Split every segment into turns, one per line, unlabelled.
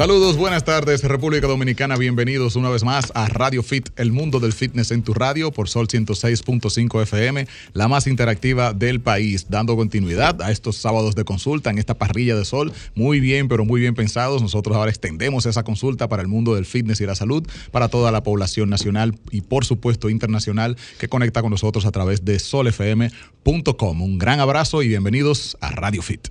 Saludos, buenas tardes, República Dominicana. Bienvenidos una vez más a Radio Fit, el mundo del fitness en tu radio por Sol 106.5 FM, la más interactiva del país, dando continuidad a estos sábados de consulta en esta parrilla de sol. Muy bien, pero muy bien pensados. Nosotros ahora extendemos esa consulta para el mundo del fitness y la salud, para toda la población nacional y, por supuesto, internacional que conecta con nosotros a través de solfm.com. Un gran abrazo y bienvenidos a Radio Fit.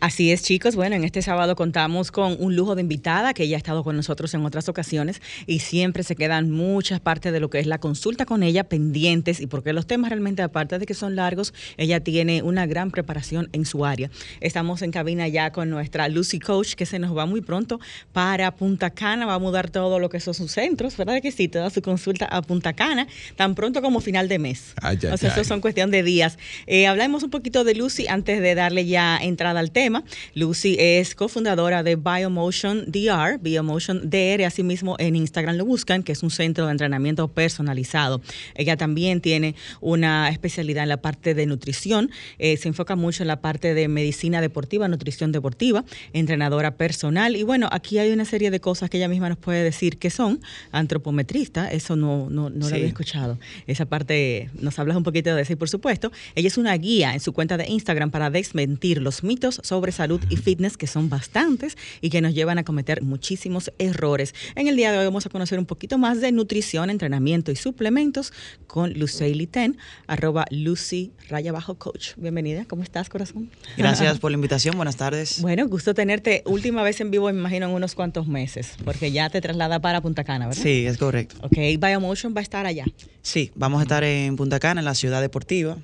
Así es, chicos. Bueno, en este sábado contamos con un lujo de invitada que ya ha estado con nosotros en otras ocasiones y siempre se quedan muchas partes de lo que es la consulta con ella pendientes y porque los temas realmente, aparte de que son largos, ella tiene una gran preparación en su área. Estamos en cabina ya con nuestra Lucy Coach que se nos va muy pronto para Punta Cana, va a mudar todo lo que son sus centros, ¿verdad que sí? Toda su consulta a Punta Cana, tan pronto como final de mes. o sea, eso son cuestión de días. Eh, hablamos un poquito de Lucy antes de darle ya entrada al tema. Lucy es cofundadora de Biomotion DR, Biomotion DR, asimismo en Instagram lo buscan, que es un centro de entrenamiento personalizado. Ella también tiene una especialidad en la parte de nutrición, eh, se enfoca mucho en la parte de medicina deportiva, nutrición deportiva, entrenadora personal. Y bueno, aquí hay una serie de cosas que ella misma nos puede decir que son antropometrista, eso no, no, no lo había escuchado. Esa parte nos hablas un poquito de eso. Y por supuesto, ella es una guía en su cuenta de Instagram para desmentir los mitos sobre sobre salud y fitness, que son bastantes y que nos llevan a cometer muchísimos errores. En el día de hoy vamos a conocer un poquito más de nutrición, entrenamiento y suplementos con Lucely Ten, arroba Lucy raya bajo coach. Bienvenida, ¿cómo estás, corazón?
Gracias por la invitación, buenas tardes.
Bueno, gusto tenerte última vez en vivo, me imagino, en unos cuantos meses, porque ya te traslada para Punta Cana, ¿verdad?
Sí, es correcto.
Ok, Biomotion va a estar allá.
Sí, vamos a estar en Punta Cana, en la ciudad deportiva,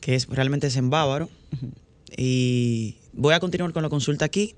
que es realmente es en Bávaro. Y voy a continuar con la consulta aquí.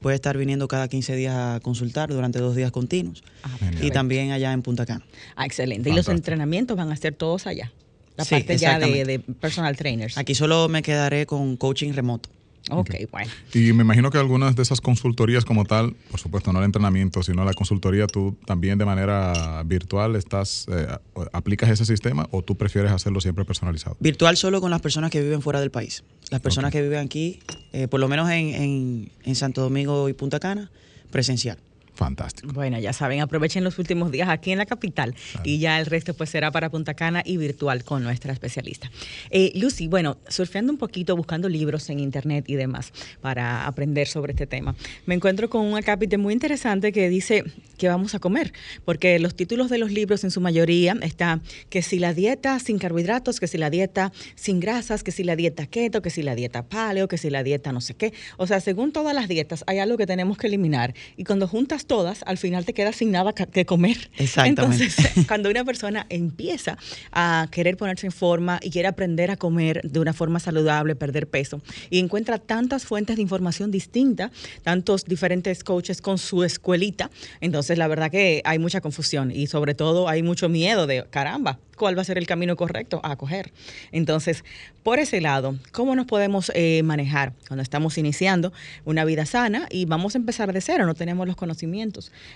Voy a estar viniendo cada 15 días a consultar durante dos días continuos. Ah, y también allá en Punta Cana.
Ah, excelente. Y los entrenamientos van a ser todos allá. La parte ya de, de personal trainers.
Aquí solo me quedaré con coaching remoto.
Ok, bueno.
Y me imagino que algunas de esas consultorías como tal, por supuesto, no el entrenamiento, sino la consultoría, tú también de manera virtual estás, eh, aplicas ese sistema o tú prefieres hacerlo siempre personalizado?
Virtual solo con las personas que viven fuera del país. Las personas que viven aquí, eh, por lo menos en, en Santo Domingo y Punta Cana, presencial.
Fantástico.
Bueno, ya saben, aprovechen los últimos días aquí en la capital y ya el resto pues será para Punta Cana y virtual con nuestra especialista. Eh, Lucy, bueno, surfeando un poquito, buscando libros en internet y demás para aprender sobre este tema, me encuentro con un acápite muy interesante que dice que vamos a comer, porque los títulos de los libros en su mayoría está que si la dieta sin carbohidratos, que si la dieta sin grasas, que si la dieta keto, que si la dieta paleo, que si la dieta no sé qué. O sea, según todas las dietas hay algo que tenemos que eliminar y cuando juntas todas, al final te quedas sin nada que comer.
Exactamente.
Entonces, cuando una persona empieza a querer ponerse en forma y quiere aprender a comer de una forma saludable, perder peso, y encuentra tantas fuentes de información distintas, tantos diferentes coaches con su escuelita, entonces la verdad que hay mucha confusión y sobre todo hay mucho miedo de, caramba, cuál va a ser el camino correcto a coger. Entonces, por ese lado, ¿cómo nos podemos eh, manejar cuando estamos iniciando una vida sana y vamos a empezar de cero? No tenemos los conocimientos.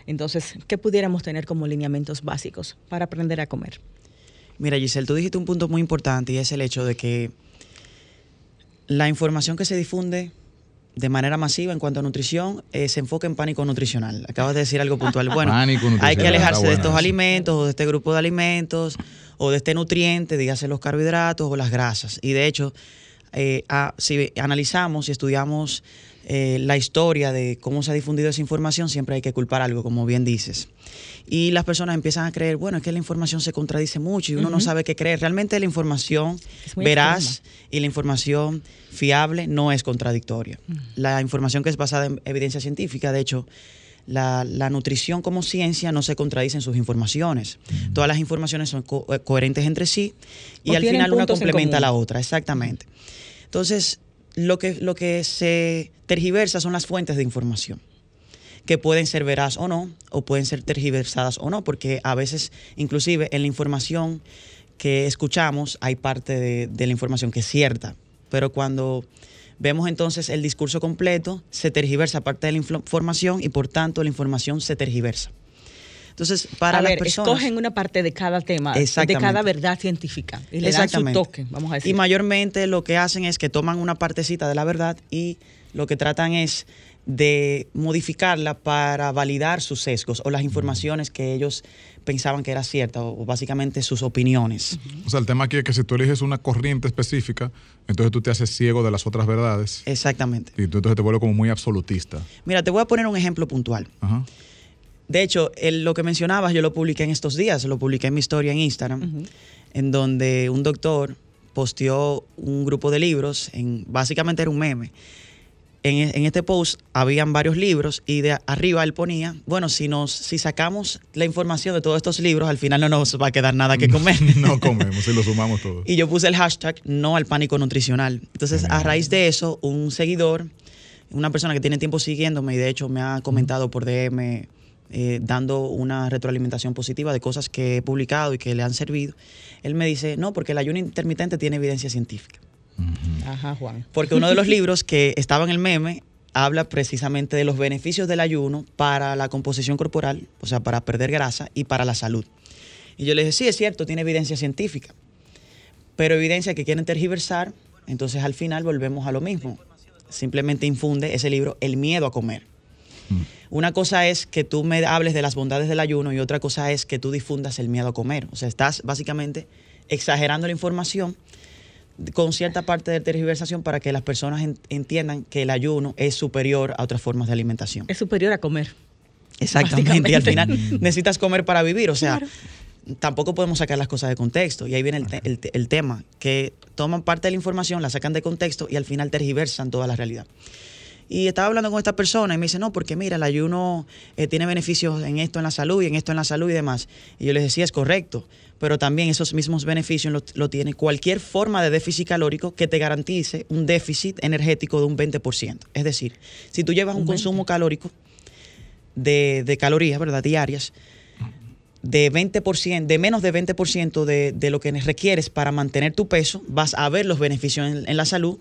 Entonces, ¿qué pudiéramos tener como lineamientos básicos para aprender a comer?
Mira, Giselle, tú dijiste un punto muy importante y es el hecho de que la información que se difunde de manera masiva en cuanto a nutrición eh, se enfoca en pánico nutricional. Acabas de decir algo puntual. Bueno, hay que alejarse de estos alimentos o de este grupo de alimentos o de este nutriente, dígase los carbohidratos o las grasas. Y de hecho, eh, si analizamos y estudiamos eh, la historia de cómo se ha difundido esa información, siempre hay que culpar algo, como bien dices. Y las personas empiezan a creer, bueno, es que la información se contradice mucho y uno no sabe qué creer. Realmente la información veraz y la información fiable no es contradictoria. La información que es basada en evidencia científica, de hecho, la, nutrición como ciencia no se contradice en sus informaciones. Todas las informaciones son eh, coherentes entre sí y al final una complementa a la otra, exactamente. Entonces, lo que, lo que se tergiversa son las fuentes de información que pueden ser veraz o no, o pueden ser tergiversadas o no, porque a veces, inclusive en la información que escuchamos, hay parte de, de la información que es cierta, pero cuando vemos entonces el discurso completo, se tergiversa parte de la información y por tanto la información se tergiversa. Entonces, para
a
las
personas. Escogen una parte de cada tema, de cada verdad científica. Y le dan su toque, vamos a decir.
Y mayormente lo que hacen es que toman una partecita de la verdad y lo que tratan es de modificarla para validar sus sesgos o las informaciones que ellos pensaban que era cierta o, básicamente sus opiniones.
O sea, el tema aquí es que si tú eliges una corriente específica, entonces tú te haces ciego de las otras verdades.
Exactamente.
Y tú entonces te vuelves como muy absolutista.
Mira, te voy a poner un ejemplo puntual.
Ajá.
De hecho, el- lo que mencionabas yo lo publiqué en estos días, lo publiqué en mi historia en Instagram, en donde un doctor posteó un grupo de libros, en, básicamente era un meme. En, en este post habían varios libros y de arriba él ponía, bueno, si nos si sacamos la información de todos estos libros, al final no nos va a quedar nada que comer.
no comemos y lo sumamos todo.
Y yo puse el hashtag no al pánico nutricional. Entonces, a raíz de eso, un seguidor, una persona que tiene tiempo siguiéndome y de hecho me ha comentado por DM eh, dando una retroalimentación positiva de cosas que he publicado y que le han servido, él me dice, no, porque el ayuno intermitente tiene evidencia científica.
Ajá, Juan.
Porque uno de los libros que estaba en el meme habla precisamente de los beneficios del ayuno para la composición corporal, o sea, para perder grasa y para la salud. Y yo le dije, sí, es cierto, tiene evidencia científica, pero evidencia que quieren tergiversar, entonces al final volvemos a lo mismo. Simplemente infunde ese libro el miedo a comer. Una cosa es que tú me hables de las bondades del ayuno y otra cosa es que tú difundas el miedo a comer. O sea, estás básicamente exagerando la información con cierta parte de tergiversación para que las personas en- entiendan que el ayuno es superior a otras formas de alimentación.
Es superior a comer.
Exactamente. Y al final necesitas comer para vivir. O sea,
Claro.
tampoco podemos sacar las cosas de contexto. Y ahí viene el, te- el te- el tema, que toman parte de la información, la sacan de contexto y al final tergiversan toda la realidad. Y estaba hablando con esta persona y me dice, no, porque mira, el ayuno eh, tiene beneficios en esto en la salud y en esto en la salud y demás. Y yo les decía, es correcto, pero también esos mismos beneficios lo, lo tiene cualquier forma de déficit calórico que te garantice un déficit energético de un 20%. Es decir, si tú llevas un consumo calórico de, de calorías, ¿verdad? Diarias, de 20%, de menos de 20% de, de lo que requieres para mantener tu peso, vas a ver los beneficios en, en la salud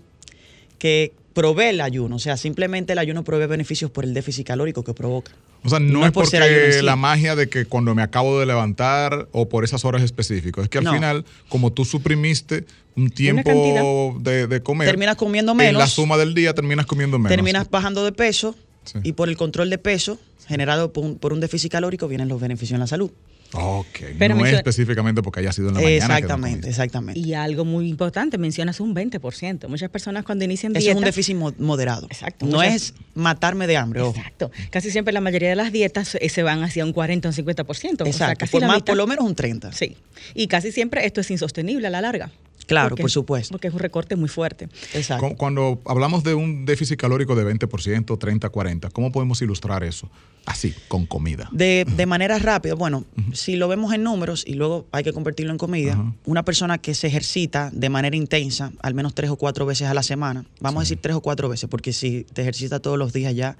que provee el ayuno. O sea, simplemente el ayuno provee beneficios por el déficit calórico que provoca.
O sea, no,
No
es
es por ser
porque
en sí.
la magia de que cuando me acabo de levantar o por esas horas específicas. Es que al
No.
final, como tú suprimiste un tiempo de, de comer,
Terminas comiendo
en la
menos.
suma del día terminas comiendo menos.
Terminas bajando de peso
Sí.
y por el control de peso generado por un, por un déficit calórico vienen los beneficios en la salud.
Ok,
Pero
no es
menciona-
específicamente porque haya sido en la mañana.
Exactamente, exactamente.
Y algo muy importante, mencionas un 20%. Muchas personas cuando inician
Eso
dieta...
es un déficit mo- moderado.
Exacto,
No
muchas-
es matarme de hambre, ojo.
Exacto. Casi siempre la mayoría de las dietas se van hacia un 40 o un 50%. o sea,
Exacto.
casi
por,
la
más-
mitad.
por lo menos un 30.
Sí. Y casi siempre esto es insostenible a la larga.
Claro,
Porque-
por supuesto.
Porque es un recorte muy fuerte.
Exacto.
Cu- Cuando hablamos de un déficit calórico de 20%, 30, 40, ¿cómo podemos ilustrar eso? Así, con comida.
De, de manera rápida, bueno, si lo vemos en números y luego hay que convertirlo en comida, una persona que se ejercita de manera intensa, al menos tres o cuatro veces a la semana, vamos a decir tres o cuatro veces, porque si te ejercitas todos los días ya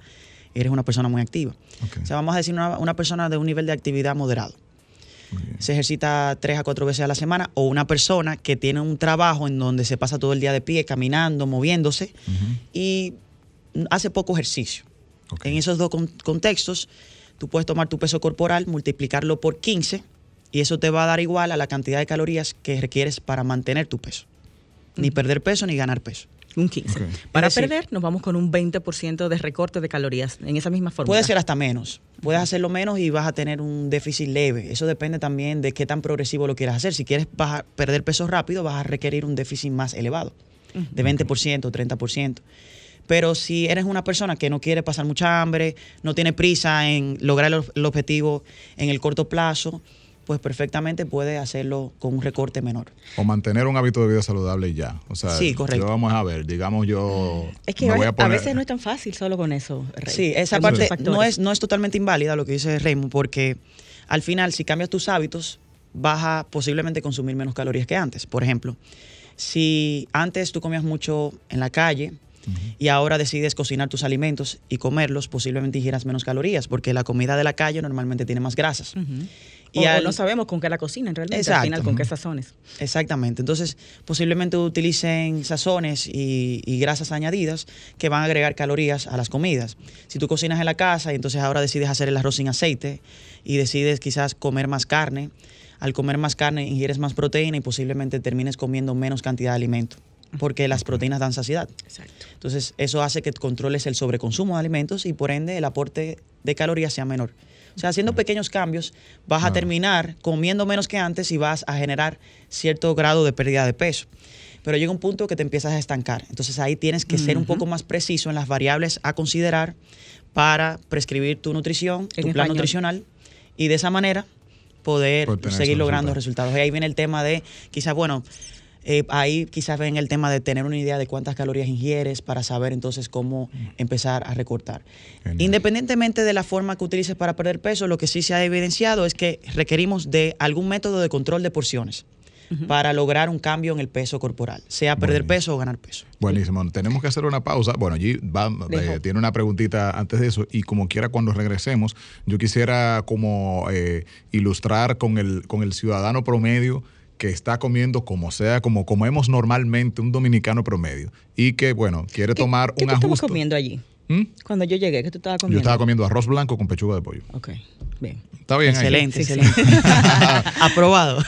eres una persona muy activa.
Ok.
O sea, vamos a decir una, una persona de un nivel de actividad moderado. Se ejercita tres a cuatro veces a la semana, o una persona que tiene un trabajo en donde se pasa todo el día de pie, caminando, moviéndose, y hace poco ejercicio. En esos dos con- contextos, tú puedes tomar tu peso corporal, multiplicarlo por 15 y eso te va a dar igual a la cantidad de calorías que requieres para mantener tu peso. Ni perder peso ni ganar peso.
Un 15.
Ok.
Para
decir-
perder, nos vamos con un 20% de recorte de calorías en esa misma fórmula.
Puede ser hasta menos. Puedes hacerlo menos y vas a tener un déficit leve. Eso depende también de qué tan progresivo lo quieras hacer. Si quieres bajar- perder peso rápido, vas a requerir un déficit más elevado, de 20%, 30%. Pero si eres una persona que no quiere pasar mucha hambre, no tiene prisa en lograr el objetivo en el corto plazo, pues perfectamente puede hacerlo con un recorte menor.
O mantener un hábito de vida saludable y ya. O sea,
Sí, correcto.
vamos a ver, digamos yo.
Es que
me voy
a, veces no es tan fácil solo con eso. Rey.
Sí, esa
Hay
parte no es, no es totalmente inválida lo que dice Raymond, porque al final, si cambias tus hábitos, vas a posiblemente consumir menos calorías que antes. Por ejemplo, si antes tú comías mucho en la calle y ahora decides cocinar tus alimentos y comerlos, posiblemente ingieras menos calorías, porque la comida de la calle normalmente tiene más grasas.
Ujú.
Y
o, no sabemos con qué la cocinan realmente,
Exacto.
al final, con qué sazones.
Exactamente. Entonces, posiblemente utilicen sazones y, y grasas añadidas que van a agregar calorías a las comidas. Si tú cocinas en la casa y entonces ahora decides hacer el arroz sin aceite y decides quizás comer más carne, al comer más carne ingieres más proteína y posiblemente termines comiendo menos cantidad de alimento. porque las proteínas dan saciedad.
Exacto.
Entonces, eso hace que controles el sobreconsumo de alimentos y por ende el aporte de calorías sea menor. O sea, haciendo pequeños cambios, vas a terminar comiendo menos que antes y vas a generar cierto grado de pérdida de peso. Pero llega un punto que te empiezas a estancar. Entonces ahí tienes que ser un poco más preciso en las variables a considerar para prescribir tu nutrición, tu plan nutricional y de esa manera poder seguir logrando resultados. Y ahí viene el tema de, quizás, bueno, eh, ahí quizás ven el tema de tener una idea de cuántas calorías ingieres para saber entonces cómo mm. empezar a recortar. Independientemente de la forma que utilices para perder peso, lo que sí se ha evidenciado es que requerimos de algún método de control de porciones para lograr un cambio en el peso corporal, sea perder peso o ganar peso.
Buenísimo. Tenemos que hacer una pausa. Bueno, allí eh, tiene una preguntita antes de eso y como quiera cuando regresemos, yo quisiera como eh, ilustrar con el, con el ciudadano promedio que está comiendo como sea, como comemos normalmente un dominicano promedio y que, bueno, quiere tomar un ajuste.
¿Qué comiendo allí? ¿Mm? Cuando yo llegué, ¿qué tú estabas comiendo?
Yo estaba comiendo arroz blanco con pechuga de pollo.
Ok, bien.
Está bien.
Excelente, excelente. Aprobado.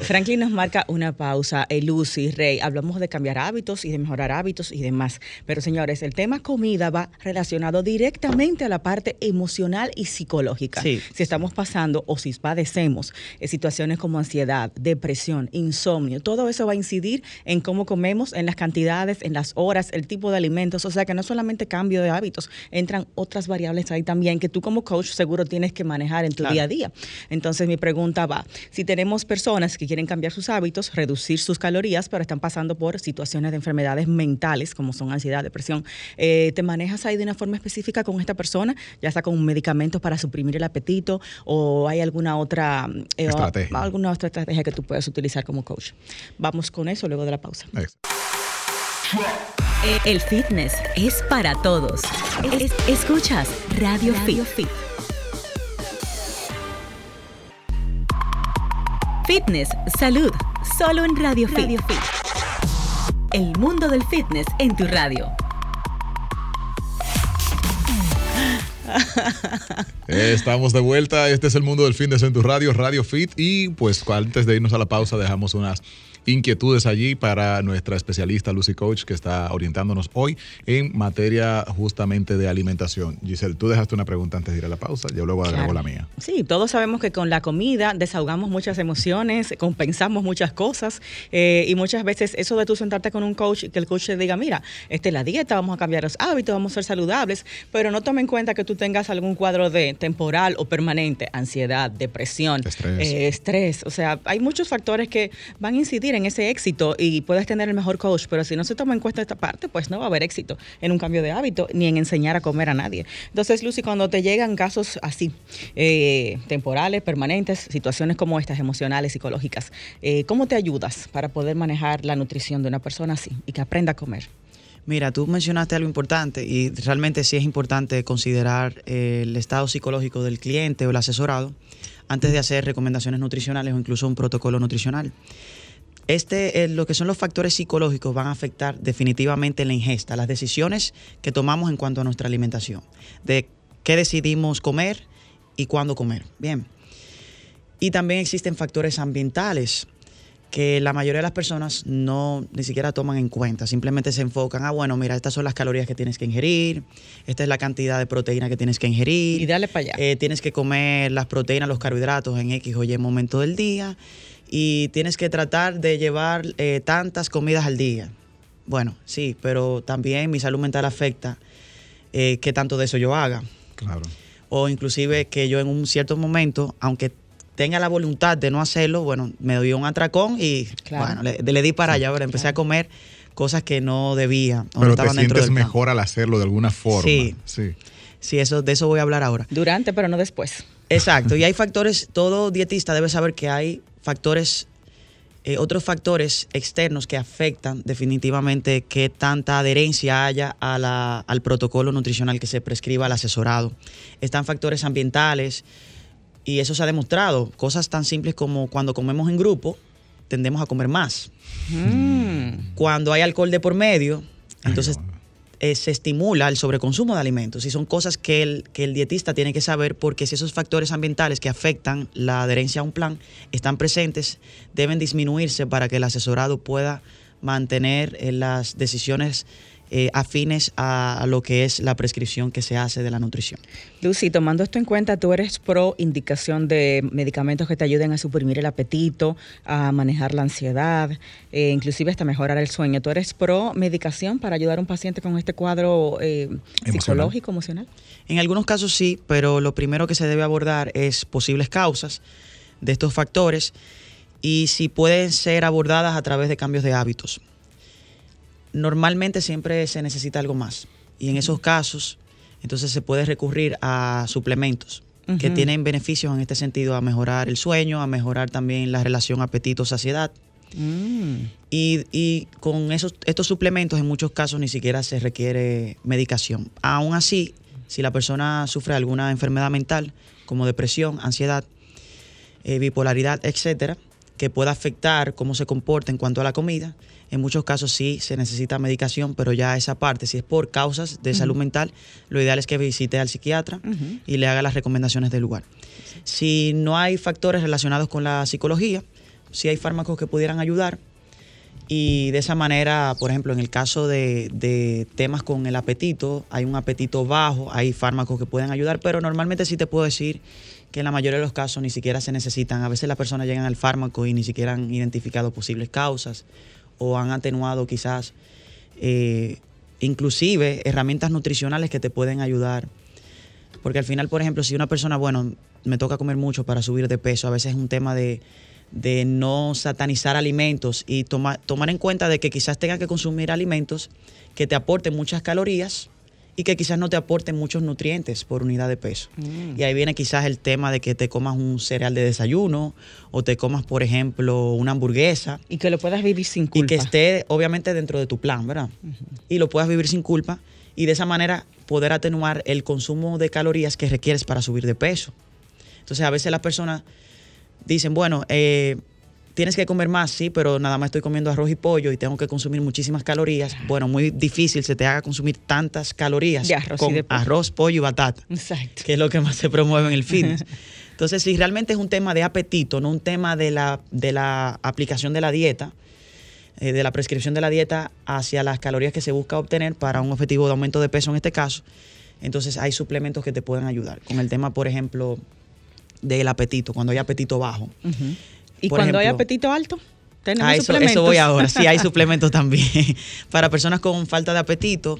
Franklin nos marca una pausa. Eh, Lucy, Rey, hablamos de cambiar hábitos y de mejorar hábitos y demás. Pero señores, el tema comida va relacionado directamente a la parte emocional y psicológica. Si estamos pasando o si padecemos eh, situaciones como ansiedad, depresión, insomnio, todo eso va a incidir en cómo comemos, en las cantidades, en las horas, el tipo de alimentos. O sea que no solamente cambio de hábitos, entran otras variables ahí también que tú como coach seguro tienes que manejar en día a día. Entonces mi pregunta va, si tenemos personas que quieren cambiar sus hábitos, reducir sus calorías, pero están pasando por situaciones de enfermedades mentales, como son ansiedad, depresión, eh, ¿te manejas ahí de una forma específica con esta persona? Ya sea con medicamentos para suprimir el apetito o hay alguna otra,
eh, estrategia.
alguna otra estrategia que tú puedas utilizar como coach. Vamos con eso luego de la pausa.
El fitness es para todos. escuchas Radio, Radio Fit. Fitness, salud, solo en Radio, Fit. El mundo del fitness en tu radio.
Estamos de vuelta. Este es el mundo del fitness en tu radio, Radio Fit. Y pues antes de irnos a la pausa, dejamos unas inquietudes allí para nuestra especialista Lucy Coach que está orientándonos hoy en materia justamente de alimentación. Giselle, tú dejaste una pregunta antes de ir a la pausa, yo luego agrego la mía.
Sí, todos sabemos que con la comida desahogamos muchas emociones, compensamos muchas cosas eh, y muchas veces eso de tú sentarte con un coach y que el coach te diga, mira, esta es la dieta, vamos a cambiar los hábitos, vamos a ser saludables, pero no tome en cuenta que tú tengas algún cuadro de temporal o permanente, ansiedad, depresión,
estrés.
Eh, estrés. O sea, hay muchos factores que van a incidir en ese éxito y puedes tener el mejor coach, pero si no se toma en cuenta esta parte, pues no va a haber éxito en un cambio de hábito ni en enseñar a comer a nadie. Entonces, Lucy, cuando te llegan casos así, eh, temporales, permanentes, situaciones como estas, emocionales, psicológicas, eh, ¿cómo te ayudas para poder manejar la nutrición de una persona así y que aprenda a comer?
Mira, tú mencionaste algo importante y realmente sí es importante considerar eh, el estado psicológico del cliente o el asesorado antes de hacer recomendaciones nutricionales o incluso un protocolo nutricional. Este, eh, lo que son los factores psicológicos van a afectar definitivamente la ingesta, las decisiones que tomamos en cuanto a nuestra alimentación, de qué decidimos comer y cuándo comer. Bien. Y también existen factores ambientales que la mayoría de las personas no ni siquiera toman en cuenta, simplemente se enfocan, ah, bueno, mira, estas son las calorías que tienes que ingerir, esta es la cantidad de proteína que tienes que ingerir.
Y dale para allá.
Eh, tienes que comer las proteínas, los carbohidratos en X o Y momento del día y tienes que tratar de llevar eh, tantas comidas al día. Bueno, sí, pero también mi salud mental afecta eh, qué tanto de eso yo haga.
Claro.
O inclusive que yo en un cierto momento, aunque tenga la voluntad de no hacerlo, bueno, me dio un atracón y bueno, le, di para allá, pero empecé a comer cosas que no debía.
pero te sientes mejor al hacerlo de alguna forma.
Sí. Sí. Sí, eso, de eso voy a hablar ahora.
Durante, pero no después.
Exacto. Y hay factores, todo dietista debe saber que hay factores, eh, otros factores externos que afectan definitivamente qué tanta adherencia haya al protocolo nutricional que se prescriba al asesorado. Están factores ambientales y eso se ha demostrado. Cosas tan simples como cuando comemos en grupo, tendemos a comer más. Mm. Cuando hay alcohol de por medio, entonces eh, se estimula el sobreconsumo de alimentos y son cosas que el, que el dietista tiene que saber porque si esos factores ambientales que afectan la adherencia a un plan están presentes, deben disminuirse para que el asesorado pueda mantener eh, las decisiones eh, afines a, a lo que es la prescripción que se hace de la nutrición.
Lucy, tomando esto en cuenta, tú eres pro indicación de medicamentos que te ayuden a suprimir el apetito, a manejar la ansiedad, eh, inclusive hasta mejorar el sueño. ¿Tú eres pro medicación para ayudar a un paciente con este cuadro eh, psicológico, emocional?
En algunos casos sí, pero lo primero que se debe abordar es posibles causas de estos factores y si pueden ser abordadas a través de cambios de hábitos. Normalmente siempre se necesita algo más y en esos casos entonces se puede recurrir a suplementos que tienen beneficios en este sentido a mejorar el sueño, a mejorar también la relación apetito-saciedad.
Mm.
Y, y con esos, estos suplementos en muchos casos ni siquiera se requiere medicación. Aún así, si la persona sufre alguna enfermedad mental, como depresión, ansiedad, eh, bipolaridad, etcétera, que pueda afectar cómo se comporta en cuanto a la comida, en muchos casos sí se necesita medicación, pero ya esa parte, si es por causas de salud mental, lo ideal es que visite al psiquiatra y le haga las recomendaciones del lugar. Si no hay factores relacionados con la psicología, si hay fármacos que pudieran ayudar y de esa manera, por ejemplo, en el caso de, de temas con el apetito, hay un apetito bajo, hay fármacos que pueden ayudar, pero normalmente sí te puedo decir que en la mayoría de los casos ni siquiera se necesitan. A veces las personas llegan al fármaco y ni siquiera han identificado posibles causas o han atenuado quizás eh, inclusive herramientas nutricionales que te pueden ayudar. Porque al final, por ejemplo, si una persona, bueno, me toca comer mucho para subir de peso, a veces es un tema de, de no satanizar alimentos y toma- tomar en cuenta de que quizás tenga que consumir alimentos que te aporten muchas calorías y que quizás no te aporten muchos nutrientes por unidad de peso.
Mm.
Y ahí viene quizás el tema de que te comas un cereal de desayuno o te comas, por ejemplo, una hamburguesa
Y que lo puedas vivir sin culpa.
y que esté obviamente dentro de tu plan, ¿verdad? Y lo puedas vivir sin culpa y de esa manera poder atenuar el consumo de calorías que requieres para subir de peso. Entonces a veces las personas dicen, bueno, eh, tienes que comer más, sí, pero nada más estoy comiendo arroz y pollo y tengo que consumir muchísimas calorías. Bueno, muy difícil se te haga consumir tantas calorías
De arroz y
con
de pollo.
arroz, pollo y batata
Exacto.
que es lo que más se promueve en el fitness. Entonces, si realmente es un tema de apetito, no un tema de la, de la aplicación de la dieta, eh, de la prescripción de la dieta hacia las calorías que se busca obtener para un objetivo de aumento de peso en este caso, entonces hay suplementos que te pueden ayudar. Con el tema, por ejemplo, del apetito, cuando hay apetito bajo.
Y
Por
cuando hay apetito alto, tenemos
Ah, eso,
suplementos.
eso voy ahora. Sí, hay suplementos también. Para personas con falta de apetito,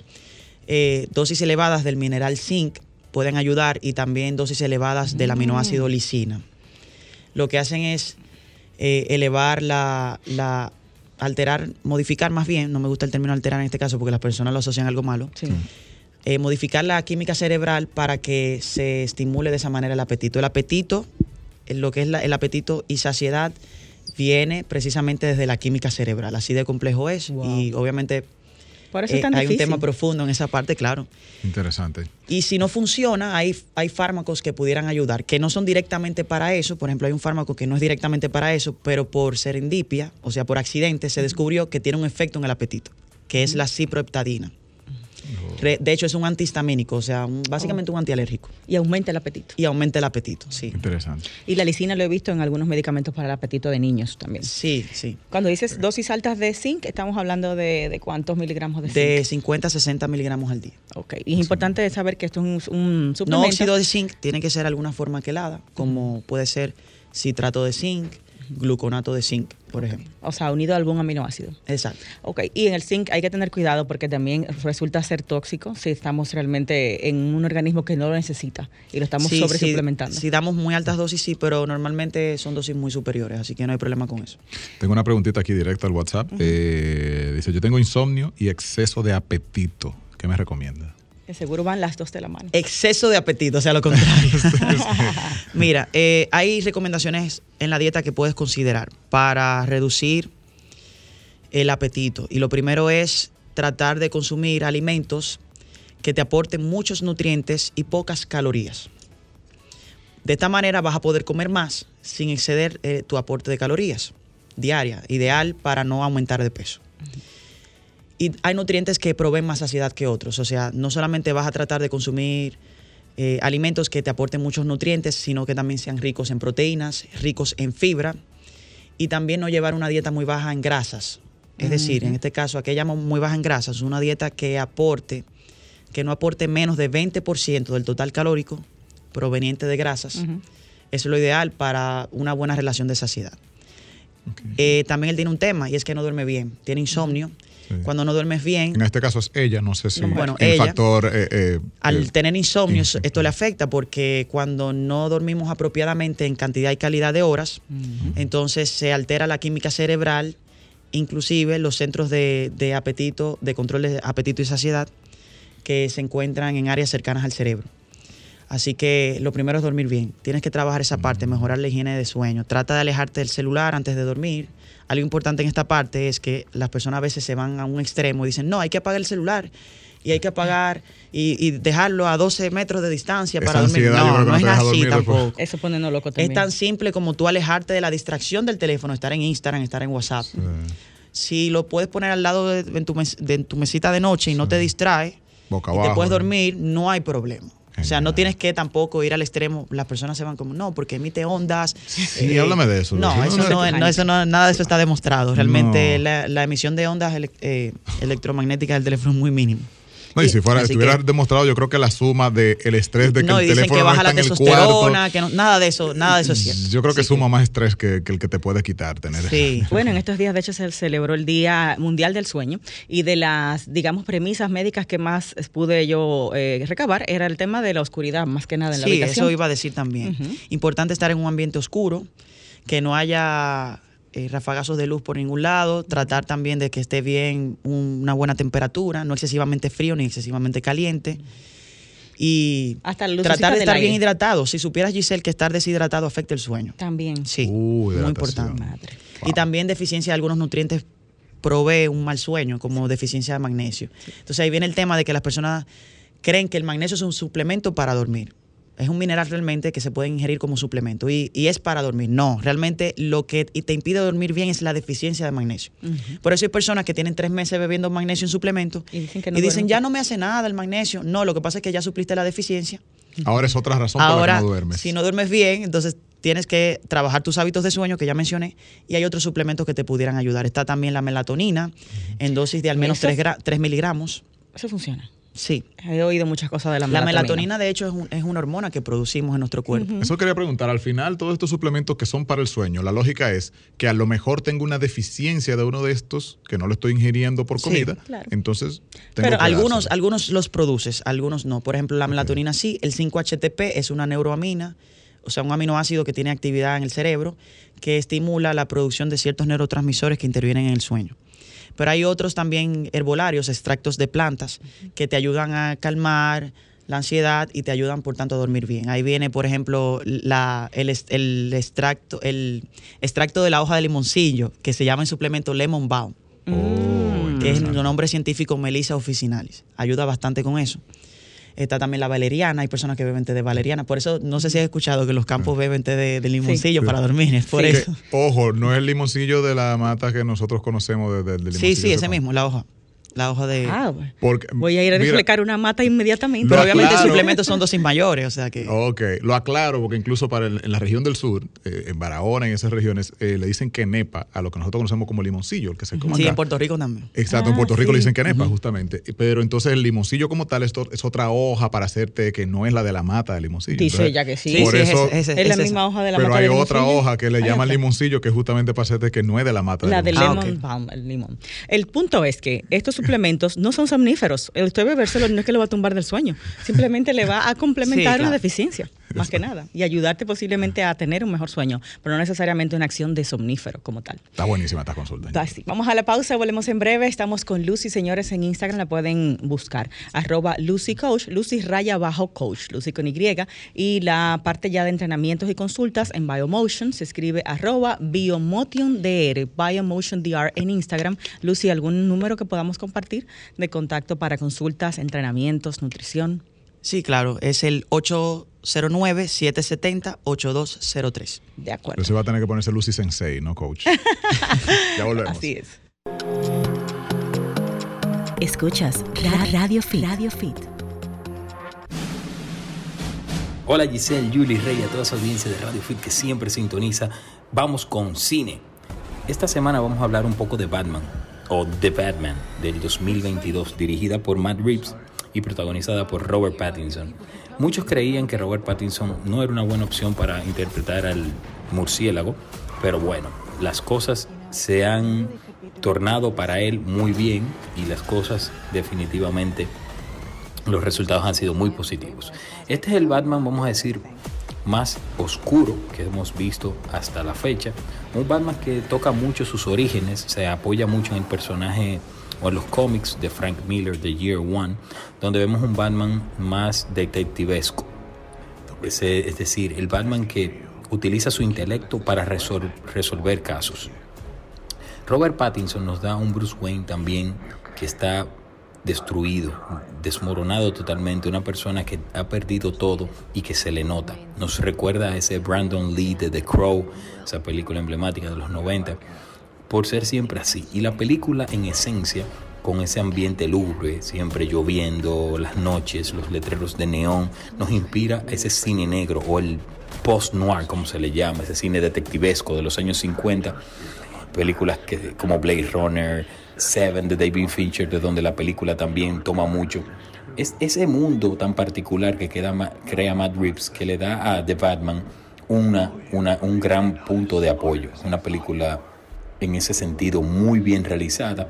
eh, dosis elevadas del mineral zinc pueden ayudar y también dosis elevadas del aminoácido lisina. Lo que hacen es eh, elevar la, la- alterar, modificar más bien, no me gusta el término alterar en este caso porque las personas lo asocian a algo malo,
Sí.
eh, modificar la química cerebral para que se estimule de esa manera el apetito. El apetito, lo que es la- el apetito y saciedad, viene precisamente desde la química cerebral. Así de complejo es.
Wow.
Y obviamente
Por eso
eh,
es tan
hay un tema profundo en esa parte, claro.
Interesante.
Y si no funciona, hay, hay fármacos que pudieran ayudar, que no son directamente para eso. Por ejemplo, hay un fármaco que no es directamente para eso, pero por serendipia, o sea, por accidente, se descubrió que tiene un efecto en el apetito, que es la ciproheptadina. Re- De hecho, es un antihistamínico, o sea, un- básicamente un antialérgico.
Y aumenta el apetito.
Y aumenta el apetito, sí.
Interesante.
Y la lisina lo he visto en algunos medicamentos para el apetito de niños también.
Sí, sí.
Cuando dices dosis altas de zinc, estamos hablando de, de cuántos miligramos de zinc.
De 50 a 60 miligramos al día.
Ok. Y es importante saber que esto es un, un
No
suplemento.
óxido de zinc tiene que ser alguna forma quelada, como puede ser citrato de zinc, gluconato de zinc, por ejemplo.
O sea, unido a algún aminoácido.
Exacto.
Ok, y en el zinc hay que tener cuidado porque también resulta ser tóxico si estamos realmente en un organismo que no lo necesita y lo estamos
Sí,
sobre
sí,
suplementando.
Si damos muy altas dosis, sí, pero normalmente son dosis muy superiores, así que no hay problema con eso.
Tengo una preguntita aquí directa al WhatsApp. Eh, dice, yo tengo insomnio y exceso de apetito. ¿Qué me recomienda?
Que seguro van las dos de la mano.
Exceso de apetito, o sea, lo contrario. Mira, eh, hay recomendaciones en la dieta que puedes considerar para reducir el apetito. Y lo primero es tratar de consumir alimentos que te aporten muchos nutrientes y pocas calorías. De esta manera vas a poder comer más sin exceder eh, tu aporte de calorías diaria, ideal para no aumentar de peso. Y hay nutrientes que proveen más saciedad que otros. O sea, no solamente vas a tratar de consumir eh, alimentos que te aporten muchos nutrientes, sino que también sean ricos en proteínas, ricos en fibra y también no llevar una dieta muy baja en grasas. Es decir, en este caso, aquella muy baja en grasas, una dieta que aporte, que no aporte menos de 20% del total calórico proveniente de grasas. Eso es lo ideal para una buena relación de saciedad. Eh, también él tiene un tema y es que no duerme bien, tiene insomnio. Cuando no duermes bien.
En este caso es ella, no sé si bueno, el factor. Eh,
eh, al tener insomnio, esto le afecta porque cuando no dormimos apropiadamente en cantidad y calidad de horas, entonces se altera la química cerebral, inclusive los centros de, de apetito, de control de apetito y saciedad, que se encuentran en áreas cercanas al cerebro. Así que lo primero es dormir bien. Tienes que trabajar esa parte, mejorar la higiene de sueño. Trata de alejarte del celular antes de dormir. Algo importante en esta parte es que las personas a veces se van a un extremo y dicen, no, hay que apagar el celular y hay que apagar y, dejarlo a 12 metros de distancia para dormir. No, no, es así tampoco.
Eso pone no loco también.
Es tan simple como tú alejarte de la distracción del teléfono, estar en Instagram, estar en WhatsApp. Si lo puedes poner al lado de, tu, mesita de noche y no te distrae y te puedes dormir, no hay problema. O sea, no tienes que tampoco ir al extremo. Las personas se van como, no, porque emite ondas.
Sí, eh, háblame de eso.
No, eso no, eso no, nada de eso está demostrado. Realmente la, emisión de ondas eh, electromagnéticas del teléfono es muy mínima.
No, y si fuera, estuviera demostrado, yo creo que la suma del estrés de que el teléfono que baja no está la testosterona,
que nada de eso, nada de eso es cierto.
Yo creo que suma más estrés que, el que te puede quitar tener.
Sí. bueno, en estos días de hecho se celebró el Día Mundial del Sueño y de las, digamos, premisas médicas que más pude yo eh, recabar era el tema de la oscuridad, más que nada en la habitación.
Sí, eso iba a decir también. Importante estar en un ambiente oscuro, que no haya eh, rafagazos de luz por ningún lado, tratar también de que esté bien una buena temperatura, no excesivamente frío ni excesivamente caliente. Y tratar de estar bien hidratado. Si supieras, Giselle, que estar deshidratado afecta el sueño.
También.
Sí, muy importante. Y también deficiencia de algunos nutrientes provee un mal sueño, como deficiencia de magnesio. Entonces ahí viene el tema de que las personas creen que el magnesio es un suplemento para dormir es un mineral realmente que se puede ingerir como suplemento y, es para dormir. No, realmente lo que te impide dormir bien es la deficiencia de magnesio. Por eso hay personas que tienen tres meses bebiendo magnesio en suplemento y dicen, ya no me hace nada el magnesio. No, lo que pasa es que ya supliste la deficiencia.
Ahora es otra razón por la que no duermes.
Si no duermes bien, entonces tienes que trabajar tus hábitos de sueño que ya mencioné y hay otros suplementos que te pudieran ayudar. Está también la melatonina en dosis de al menos 3, 3 miligramos.
Eso funciona.
Sí.
He oído muchas cosas de la melatonina.
La melatonina, de hecho, es, una hormona que producimos en nuestro cuerpo.
Eso quería preguntar. Al final, todos estos suplementos que son para el sueño, la lógica es que a lo mejor tengo una deficiencia de uno de estos que no lo estoy ingiriendo por comida. Entonces,
tengo Pero algunos, algunos los produces, algunos no. Por ejemplo, la melatonina sí. El 5-HTP es una neuroamina o sea, un aminoácido que tiene actividad en el cerebro que estimula la producción de ciertos neurotransmisores que intervienen en el sueño. Pero hay otros también herbolarios, extractos de plantas, que te ayudan a calmar la ansiedad y te ayudan, por tanto, a dormir bien. Ahí viene, por ejemplo, la, el, extracto, el extracto de la hoja de limoncillo, que se llama en suplemento Lemon Balm, oh, que es su nombre científico Melissa officinalis. Ayuda bastante con eso. Está también la valeriana, hay personas que beben té de valeriana. Por eso, no sé si has escuchado que los campos beben té de, limoncillo para dormir. Es por eso.
ojo, no es el limoncillo de la mata que nosotros conocemos de, de,
limoncillo. Sí, sí, ese mismo, la hoja la hoja de.
Ah, Porque, voy a ir a reflejar una mata inmediatamente.
Pero obviamente suplementos son dosis mayores, o sea que.
Ok, lo aclaro porque incluso para en la región del sur, eh, en Barahona y en esas regiones, eh, le dicen quenepa a lo que nosotros conocemos como limoncillo, el que se come.
Sí, en Puerto Rico también.
Exacto, en Puerto Rico le dicen quenepa, justamente. Pero entonces el limoncillo como tal es, es, otra hoja para hacerte que no es la de la mata del limoncillo.
Dice ella que sí.
Por eso,
es, la misma hoja de la
pero
mata
Pero hay otra hoja que le llaman limoncillo que justamente para hacerte que no es de la mata
la del lemon ah, el limón. El punto es que estos suplementos no son somníferos. El usted bebérselo no es que lo va a tumbar del sueño, simplemente le va a complementar una deficiencia, más que nada, y ayudarte posiblemente a tener un mejor sueño, pero no necesariamente una acción de somnífero como tal.
Está buenísima esta consulta.
Vamos a la pausa, volvemos en breve. Estamos con Lucy, señores, en Instagram la pueden buscar, arroba Lucy Coach, Lucy raya bajo coach, Lucy con Y, y la parte ya de entrenamientos y consultas en Biomotion se escribe arroba Biomotion DR, Biomotion DR en Instagram. Lucy, ¿algún número que podamos compartir de contacto para consultas, entrenamientos, nutrición?
Sí, claro, es el 809-770-8203.
De acuerdo.
Pero se va a tener que ponerse Lucy Sensei, ¿no, coach? ya volvemos.
Así es.
Escuchas Radio Fit. Radio Fit.
Hola Giselle, Julie Rey, a toda su audiencia de Radio Fit que siempre sintoniza. Vamos con cine. Esta semana vamos a hablar un poco de Batman o The Batman del 2022, dirigida por Matt Reeves y protagonizada por Robert Pattinson. Muchos creían que Robert Pattinson no era una buena opción para interpretar al murciélago, pero bueno, las cosas se han tornado para él muy bien y las cosas definitivamente los resultados han sido muy positivos. Este es el Batman, vamos a decir, más oscuro que hemos visto hasta la fecha. Un Batman que toca mucho sus orígenes, se apoya mucho en el personaje o en los cómics de Frank Miller de Year One, donde vemos un Batman más detectivesco. Es, es decir, el Batman que utiliza su intelecto para resolver casos. Robert Pattinson nos da un Bruce Wayne también que está destruido, desmoronado totalmente, una persona que ha perdido todo y que se le nota. Nos recuerda a ese Brandon Lee de The Crow, esa película emblemática de los 90, por ser siempre así. Y la película en esencia, con ese ambiente lúgubre, siempre lloviendo, las noches, los letreros de neón, nos inspira ese cine negro o el post-noir, como se le llama, ese cine detectivesco de los años 50 películas que, como Blade Runner, Seven de David Fincher, de donde la película también toma mucho. Es ese mundo tan particular que crea Matt Reeves que le da a The Batman una, una, un gran punto de apoyo. Es una película en ese sentido muy bien realizada,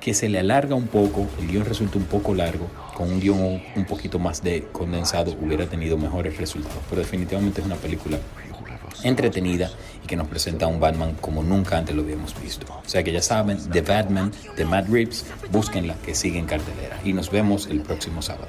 que se le alarga un poco, el guion resulta un poco largo, con un guion un poquito más de condensado hubiera tenido mejores resultados, pero definitivamente es una película entretenida y que nos presenta a un Batman como nunca antes lo habíamos visto. O sea que ya saben, The Batman de Matt Reeves, búsquenla que sigue en cartelera y nos vemos el próximo sábado.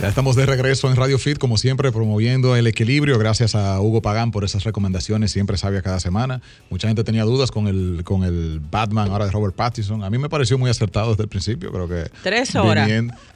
Ya estamos de regreso en Radio Fit, como siempre, promoviendo el equilibrio. Gracias a Hugo Pagán por esas recomendaciones, siempre sabia cada semana. Mucha gente tenía dudas con el, con el Batman ahora de Robert Pattinson. A mí me pareció muy acertado desde el principio, creo que.
Tres horas.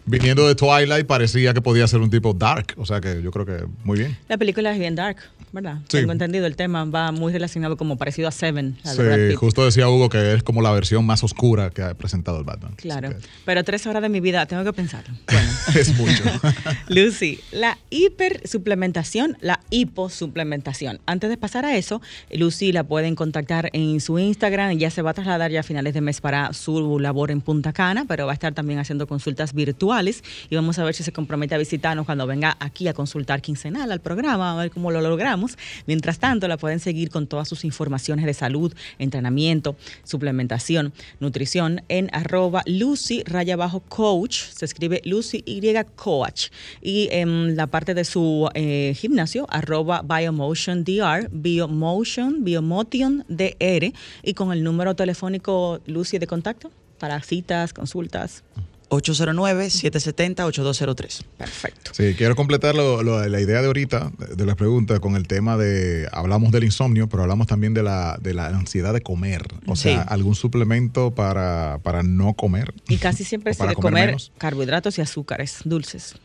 Viniendo, de Twilight, parecía que podía ser un tipo dark. O sea que yo creo que muy bien.
La película es bien dark, ¿verdad? Tengo entendido, el tema va muy relacionado como parecido a Seven.
sí, justo decía Hugo que es como la versión más oscura que ha presentado el Batman.
Claro. Pero tres horas de mi vida, tengo que pensar. Bueno.
es mucho.
Lucy, la hipersuplementación, la hiposuplementación. Antes de pasar a eso, Lucy la pueden contactar en su Instagram. Ya se va a trasladar ya a finales de mes para su labor en Punta Cana, pero va a estar también haciendo consultas virtuales y vamos a ver si se compromete a visitarnos cuando venga aquí a consultar quincenal al programa, a ver cómo lo logramos. Mientras tanto, la pueden seguir con todas sus informaciones de salud, entrenamiento, suplementación, nutrición en arroba Lucy raya bajo coach. Se escribe Lucy Y Coach y en la parte de su eh, gimnasio, arroba Biomotion DR, Biomotion, Biomotion DR, y con el número telefónico Lucy de contacto para citas, consultas.
809-770-8203.
Perfecto.
Sí, quiero completar la idea de ahorita, de la pregunta, con el tema de, hablamos del insomnio, pero hablamos también de la, de la ansiedad de comer. O sea, algún suplemento para, para no comer.
Y casi siempre se de comer carbohidratos y azúcares dulces.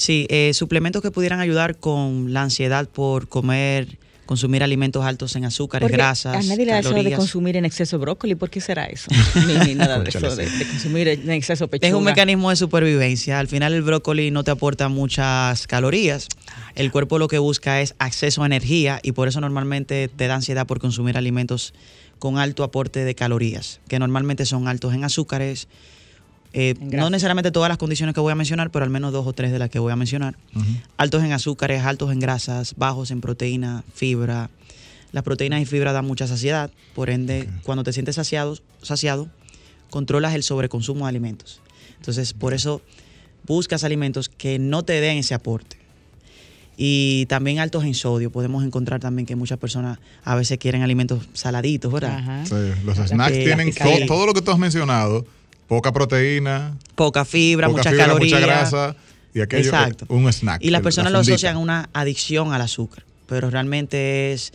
Sí, eh, suplementos que pudieran ayudar con la ansiedad por comer, consumir alimentos altos en azúcares, grasas. A
nadie le da eso de consumir en exceso brócoli. ¿Por qué será eso? ni, nada de eso, de, consumir en exceso pechuga.
Es un mecanismo de supervivencia. Al final el brócoli no te aporta muchas calorías. El cuerpo lo que busca es acceso a energía y por eso normalmente te da ansiedad por consumir alimentos con alto aporte de calorías, que normalmente son altos en azúcares, eh, no necesariamente todas las condiciones que voy a mencionar, pero al menos dos o tres de las que voy a mencionar. Altos en azúcares, altos en grasas, bajos en proteína, fibra. Las proteínas y fibra dan mucha saciedad, por ende, cuando te sientes saciado, saciado, controlas el sobreconsumo de alimentos. Entonces, por eso buscas alimentos que no te den ese aporte. Y también altos en sodio. Podemos encontrar también que muchas personas a veces quieren alimentos saladitos, ¿verdad?
Sí, los snacks tienen todo lo que tú has mencionado poca proteína,
poca fibra, muchas calorías,
mucha grasa y aquello un snack.
Y las personas lo asocian a una adicción al azúcar, pero realmente es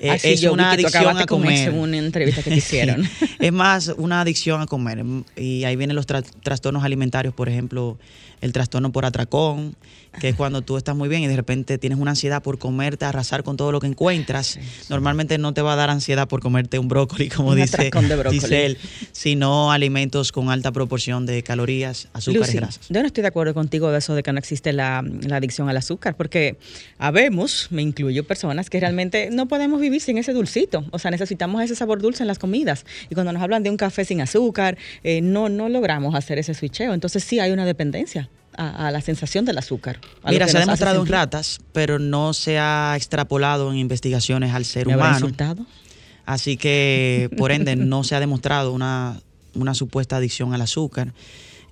Eh,
Así
es
yo vi
una adicción a
con
comer.
eso en una entrevista que te hicieron.
es más una adicción a comer. Y ahí vienen los tra- trastornos alimentarios, por ejemplo, el trastorno por atracón, que es cuando tú estás muy bien y de repente tienes una ansiedad por comerte, arrasar con todo lo que encuentras. Normalmente no te va a dar ansiedad por comerte un brócoli, como
Un
dice
de.
Giselle, sino alimentos con alta proporción de calorías, azúcares, grasas.
yo no estoy de acuerdo contigo de eso de que no existe la, la adicción al azúcar, porque habemos, me incluyo, personas que realmente no podemos vivir sin ese dulcito. O sea, necesitamos ese sabor dulce en las comidas. Y cuando nos hablan de un café sin azúcar, eh, no, no logramos hacer ese switcheo. Entonces sí hay una dependencia a, a la sensación del azúcar.
Mira, se ha demostrado en ratas, pero no se ha extrapolado en investigaciones al ser
¿Me habrá
humano.
insultado?
Así que, por ende, no se ha demostrado una, una supuesta adicción al azúcar.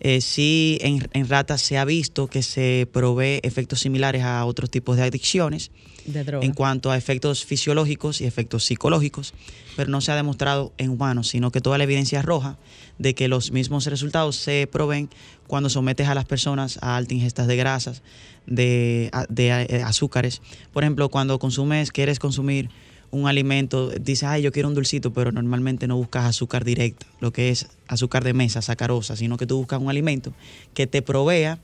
Eh, sí, en, en ratas se ha visto que se provee efectos similares a otros tipos de adicciones
De
en cuanto a efectos fisiológicos y efectos psicológicos, pero no se ha demostrado en humanos, sino que toda la evidencia arroja de que los mismos resultados se proveen cuando sometes a las personas a altas ingestas de grasas, de, eh, azúcares. Por ejemplo, cuando consumes, quieres consumir un alimento, dices, ay, yo quiero un dulcito, pero normalmente no buscas azúcar directa, lo que es azúcar de mesa, sacarosa, sino que tú buscas un alimento que te provea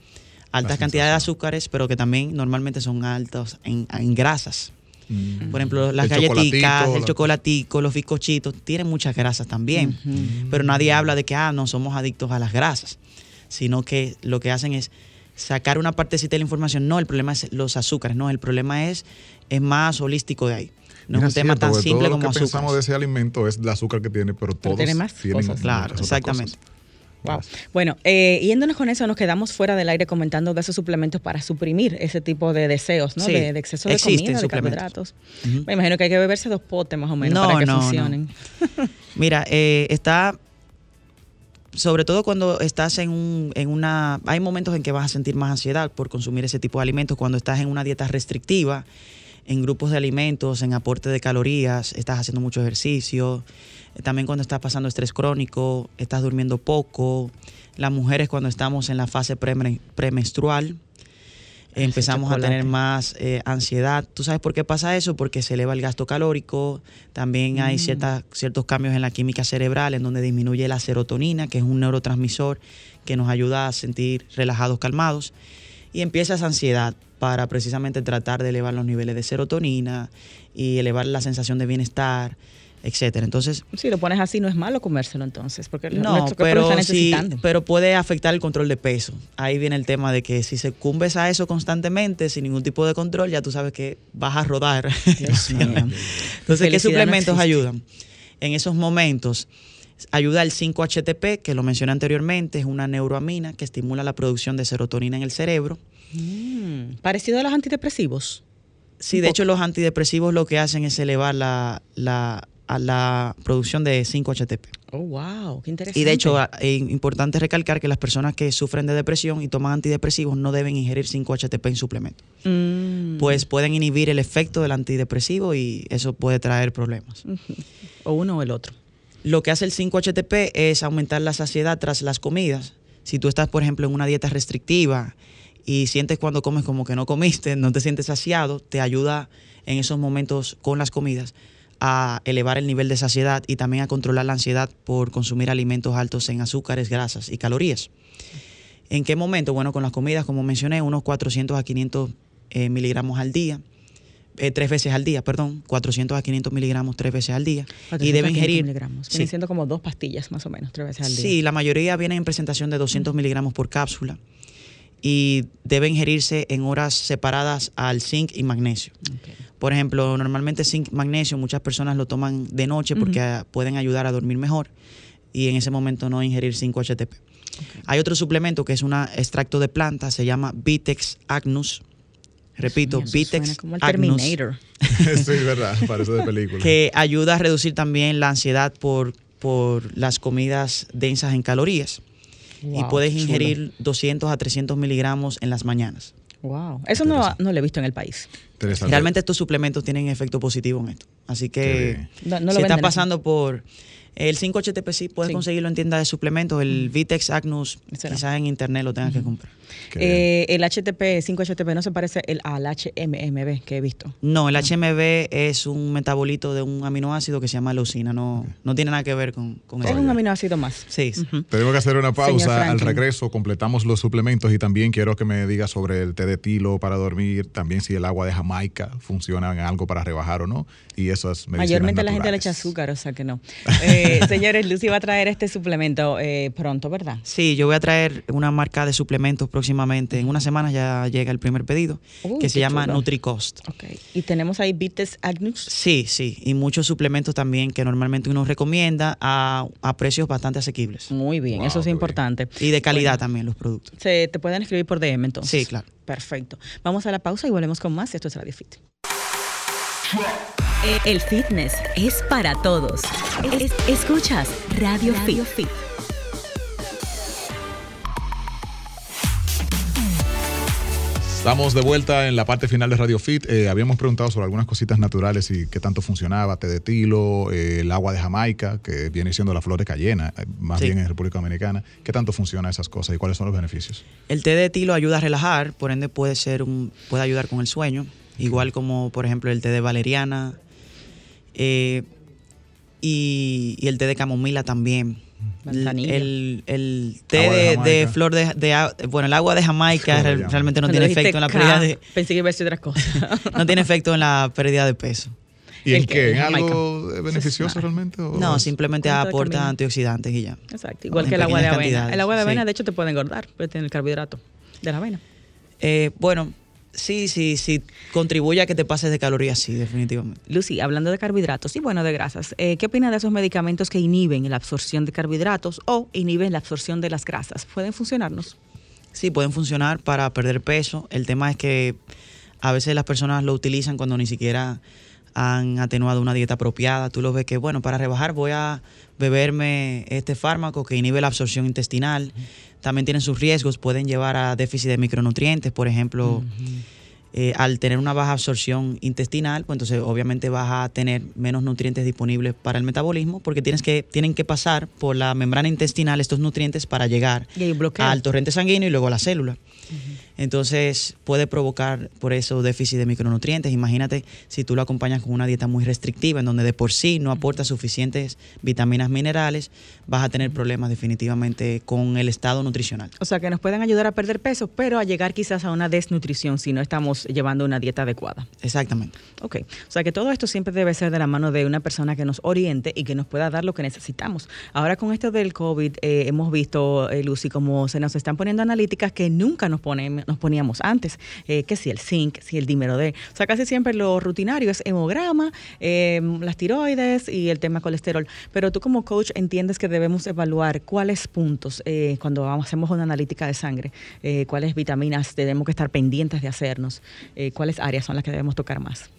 altas cantidades de azúcares, pero que también normalmente son altos en, en grasas. Por ejemplo, las
Mm. El
galletitas,
chocolatico,
el
la-
chocolatico, los bizcochitos, tienen muchas grasas también. Pero nadie habla de que, ah, no somos adictos a las grasas, sino que lo que hacen es sacar una partecita de la información. No, el problema es los azúcares, no, el problema es, es más holístico de ahí. No
Mira,
es un tema
cierto,
tan
porque
simple
todo
como
lo que pensamos de ese alimento es el azúcar que tiene, pero todos
tiene más
tienen
cosas.
Claro, exactamente.
cosas.
Wow. Bueno, eh, yéndonos con eso, nos quedamos fuera del aire comentando de esos suplementos para suprimir ese tipo de deseos, ¿no?
Sí,
de, de exceso de comida, de carbohidratos.
Ujú.
Me imagino que hay que beberse dos potes más o menos
No,
para que
no, no.
funcionen.
Mira, eh, está, sobre todo cuando estás en, un, en una, hay momentos en que vas a sentir más ansiedad por consumir ese tipo de alimentos, cuando estás en una dieta restrictiva, en grupos de alimentos, en aporte de calorías, estás haciendo mucho ejercicio, también cuando estás pasando estrés crónico, estás durmiendo poco, las mujeres cuando estamos en la fase premen- premenstrual, empezamos a tener más eh, ansiedad. ¿Tú sabes por qué pasa eso? Porque se eleva el gasto calórico, también hay ciertas, ciertos cambios en la química cerebral en donde disminuye la serotonina, que es un neurotransmisor que nos ayuda a sentir relajados, calmados, y empieza esa ansiedad para precisamente tratar de elevar los niveles de serotonina y elevar la sensación de bienestar, etcétera. Entonces,
Si lo pones así, no es malo comérselo entonces, porque
no, pero,
está
sí,
necesitando.
pero puede afectar el control de peso. Ahí viene el tema de que si se cumbes a eso constantemente, sin ningún tipo de control, ya tú sabes que vas a rodar.
Dios mío.
Entonces, ¿qué
Felicidad
suplementos ayudan? En esos momentos, ayuda el 5-HTP, que lo mencioné anteriormente, es una neuroamina que estimula la producción de serotonina en el cerebro.
Mm, Parecido a los antidepresivos.
Sí, de hecho, los antidepresivos lo que hacen es elevar la, la, a la producción de 5-HTP.
Oh, wow, qué interesante.
Y de hecho, es importante recalcar que las personas que sufren de depresión y toman antidepresivos no deben ingerir 5-HTP en suplemento.
Mm,
Pues pueden inhibir el efecto del antidepresivo y eso puede traer problemas.
o uno o el otro.
Lo que hace el 5-HTP es aumentar la saciedad tras las comidas. Si tú estás, por ejemplo, en una dieta restrictiva y sientes cuando comes como que no comiste, no te sientes saciado, te ayuda en esos momentos con las comidas a elevar el nivel de saciedad y también a controlar la ansiedad por consumir alimentos altos en azúcares, grasas y calorías. ¿En qué momento? Bueno, con las comidas, como mencioné, unos 400 a 500 eh, miligramos al día. eh, tres veces al día, perdón, 400 a 500 miligramos tres veces al día.
400
Y
500
ingerir.
miligramos.
Sí.
Vienen siendo como dos pastillas más o menos, tres veces al día.
Sí, la mayoría vienen en presentación de 200 miligramos por cápsula y debe ingerirse en horas separadas al zinc y magnesio. Por ejemplo, normalmente zinc, magnesio, muchas personas lo toman de noche porque pueden ayudar a dormir mejor y en ese momento no ingerir 5-HTP. Hay otro suplemento que es un extracto de planta, se llama Vitex agnus. Repito,
Eso suena
Vitex
como el
agnus
Terminator.
sí, verdad, parece de película.
que ayuda a reducir también la ansiedad por, por las comidas densas en calorías. Y
Wow,
puedes
chulo.
ingerir 200 a 300 miligramos en las mañanas.
Wow. Eso no, no lo he visto en el país.
Realmente estos suplementos tienen efecto positivo en esto. Así que
Qué
bien. No- no lo
si estás pasando por El 5-HTP sí puedes
Sí.
conseguirlo en tiendas de suplementos. El Vitex Agnus, quizás en internet lo tengas que comprar.
Eh, el HTP, 5-HTP no se parece el, al HMMB que he visto.
No, el HMB es un metabolito de un aminoácido que se llama leucina. No, no tiene nada que ver con, con
Es un aminoácido más.
Sí.
Tenemos que hacer una pausa. Al regreso completamos los suplementos y también quiero que me diga sobre el té de tilo para dormir, también si el agua de Jamaica funciona en algo para rebajar o no. Y esas medicinas
Mayormente la gente le echa azúcar, o sea que no. Eh, señores, Lucy va a traer este suplemento eh, pronto, ¿verdad?
Sí, yo voy a traer una marca de suplementos próximamente. En unas semanas ya llega el primer pedido,
Uy,
que se llama
chulo.
NutriCost.
Ok. Y tenemos ahí Bites Agnus.
Sí, sí, y muchos suplementos también que normalmente uno recomienda a, a precios bastante asequibles.
Muy bien,
Wow,
eso es
bien.
importante.
Y de calidad
Bueno,
también los productos.
Se te pueden escribir por DM entonces.
Sí, claro.
Perfecto. Vamos a la pausa y volvemos con más. Esto es Radio Fit.
El fitness es para todos. Es- escuchas Radio, Fit.
Estamos de vuelta en la parte final de Radio Fit. Eh, habíamos preguntado sobre algunas cositas naturales y qué tanto funcionaba, té de tilo, eh, el agua de Jamaica, que viene siendo la flor de cayena, eh, más
Sí.
bien en República Dominicana. ¿Qué tanto funciona esas cosas y cuáles son los beneficios?
El té de tilo ayuda a relajar, por ende puede ser un, puede ayudar con el sueño, igual como por ejemplo el té de valeriana eh, y, y el té de camomila también. El, el té
de
de, de
Jamaica.
flor de, de bueno el agua de Jamaica realmente no
Cuando
tiene efecto en la pérdida de
Pensé que iba a decir otras cosas.
no tiene efecto en la pérdida de peso.
¿Y
El
en
que-
qué? ¿En
Jamaica.
algo eh, beneficioso realmente? o
No,
es-
simplemente aporta antioxidantes y ya.
Exacto. Igual que el agua de avena.
cantidades,
El agua de avena,
sí.
de hecho, te puede engordar, porque tiene el carbohidrato de la avena.
Eh, bueno, sí, sí, sí, contribuye a que te pases de calorías, sí, definitivamente.
Lucy, hablando de carbohidratos y bueno, de grasas, eh, ¿qué opina de esos medicamentos que inhiben la absorción de carbohidratos o inhiben la absorción de las grasas? ¿Pueden funcionarnos?
Sí, pueden funcionar para perder peso. El tema es que a veces las personas lo utilizan cuando ni siquiera han atenuado una dieta apropiada. Tú lo ves que, bueno, para rebajar voy a beberme este fármaco que inhibe la absorción intestinal. También tienen sus riesgos, pueden llevar a déficit de micronutrientes, por ejemplo. eh, al tener una baja absorción intestinal, pues entonces obviamente vas a tener menos nutrientes disponibles para el metabolismo porque tienes que, tienen que pasar por la membrana intestinal estos nutrientes para llegar al torrente sanguíneo y luego a la célula. Entonces puede provocar por eso déficit de micronutrientes. Imagínate si tú lo acompañas con una dieta muy restrictiva en donde de por sí no aporta suficientes vitaminas, minerales, vas a tener problemas definitivamente con el estado nutricional.
O sea, que nos pueden ayudar a perder peso, pero a llegar quizás a una desnutrición si no estamos llevando una dieta adecuada.
Exactamente.
Ok, o sea que todo esto siempre debe ser de la mano de una persona que nos oriente y que nos pueda dar lo que necesitamos. Ahora con esto del COVID eh, hemos visto, eh, Lucy, como se nos están poniendo analíticas que nunca nos, ponen, nos poníamos antes, eh, que si el zinc, si el dímero D. O sea, casi siempre lo rutinario es hemograma, eh, las tiroides y el tema colesterol. Pero tú como coach entiendes que debemos evaluar cuáles puntos eh, cuando vamos, hacemos una analítica de sangre, eh, cuáles vitaminas tenemos que estar pendientes de hacernos, cuáles áreas son las que debemos tocar más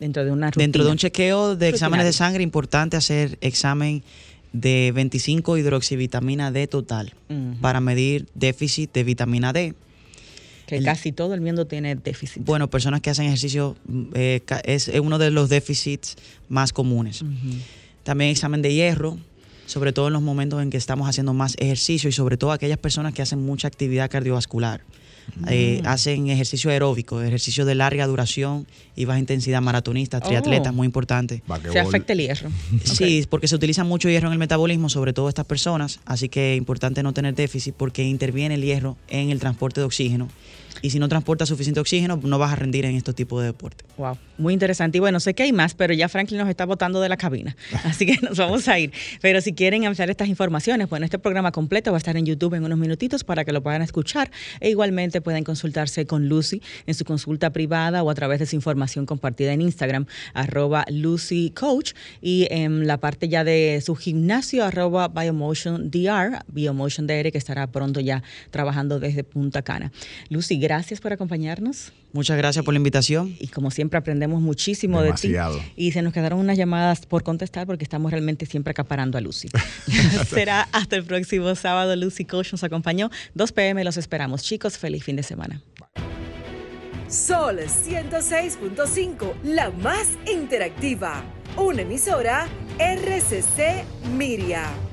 dentro de una rutina.
Dentro de un chequeo de exámenes de sangre, importante hacer examen de 25 hidroxivitamina D total para medir déficit de vitamina D.
que
el-
casi todo el mundo tiene déficit.
Bueno, personas que hacen ejercicio eh, es uno de los déficits más comunes. También examen de hierro, sobre todo en los momentos en que estamos haciendo más ejercicio y sobre todo aquellas personas que hacen mucha actividad cardiovascular. Eh,
Mm.
hacen ejercicio aeróbico, ejercicio de larga duración y baja intensidad, maratonistas, triatletas,
Oh.
muy importante.
Se afecta el hierro.
Sí, porque se utiliza mucho hierro en el metabolismo, sobre todo estas personas, así que es importante no tener déficit porque interviene el hierro en el transporte de oxígeno. Y si no transporta suficiente oxígeno, no vas a rendir en estos tipos de deportes.
Wow, muy interesante. Y bueno, sé que hay más, pero ya Franklin nos está botando de la cabina, así que nos vamos a ir. Pero si quieren ampliar estas informaciones, bueno, este programa completo va a estar en YouTube en unos minutitos para que lo puedan escuchar. E igualmente pueden consultarse con Lucy en su consulta privada o a través de su información compartida en Instagram, arroba Lucy Coach, y en la parte ya de su gimnasio, arroba Biomotion DR, Biomotion DR, que estará pronto ya trabajando desde Punta Cana. Lucy, gracias por acompañarnos.
Muchas gracias por la invitación.
Y como siempre aprendemos muchísimo
Demasiado.
de ti. Y se nos quedaron unas llamadas por contestar porque estamos realmente siempre acaparando a Lucy. Será hasta el próximo sábado. Lucy Coach nos acompañó. 2 pm los esperamos. Chicos, feliz fin de semana.
Sol 106.5, la más interactiva. Una emisora RCC Miria.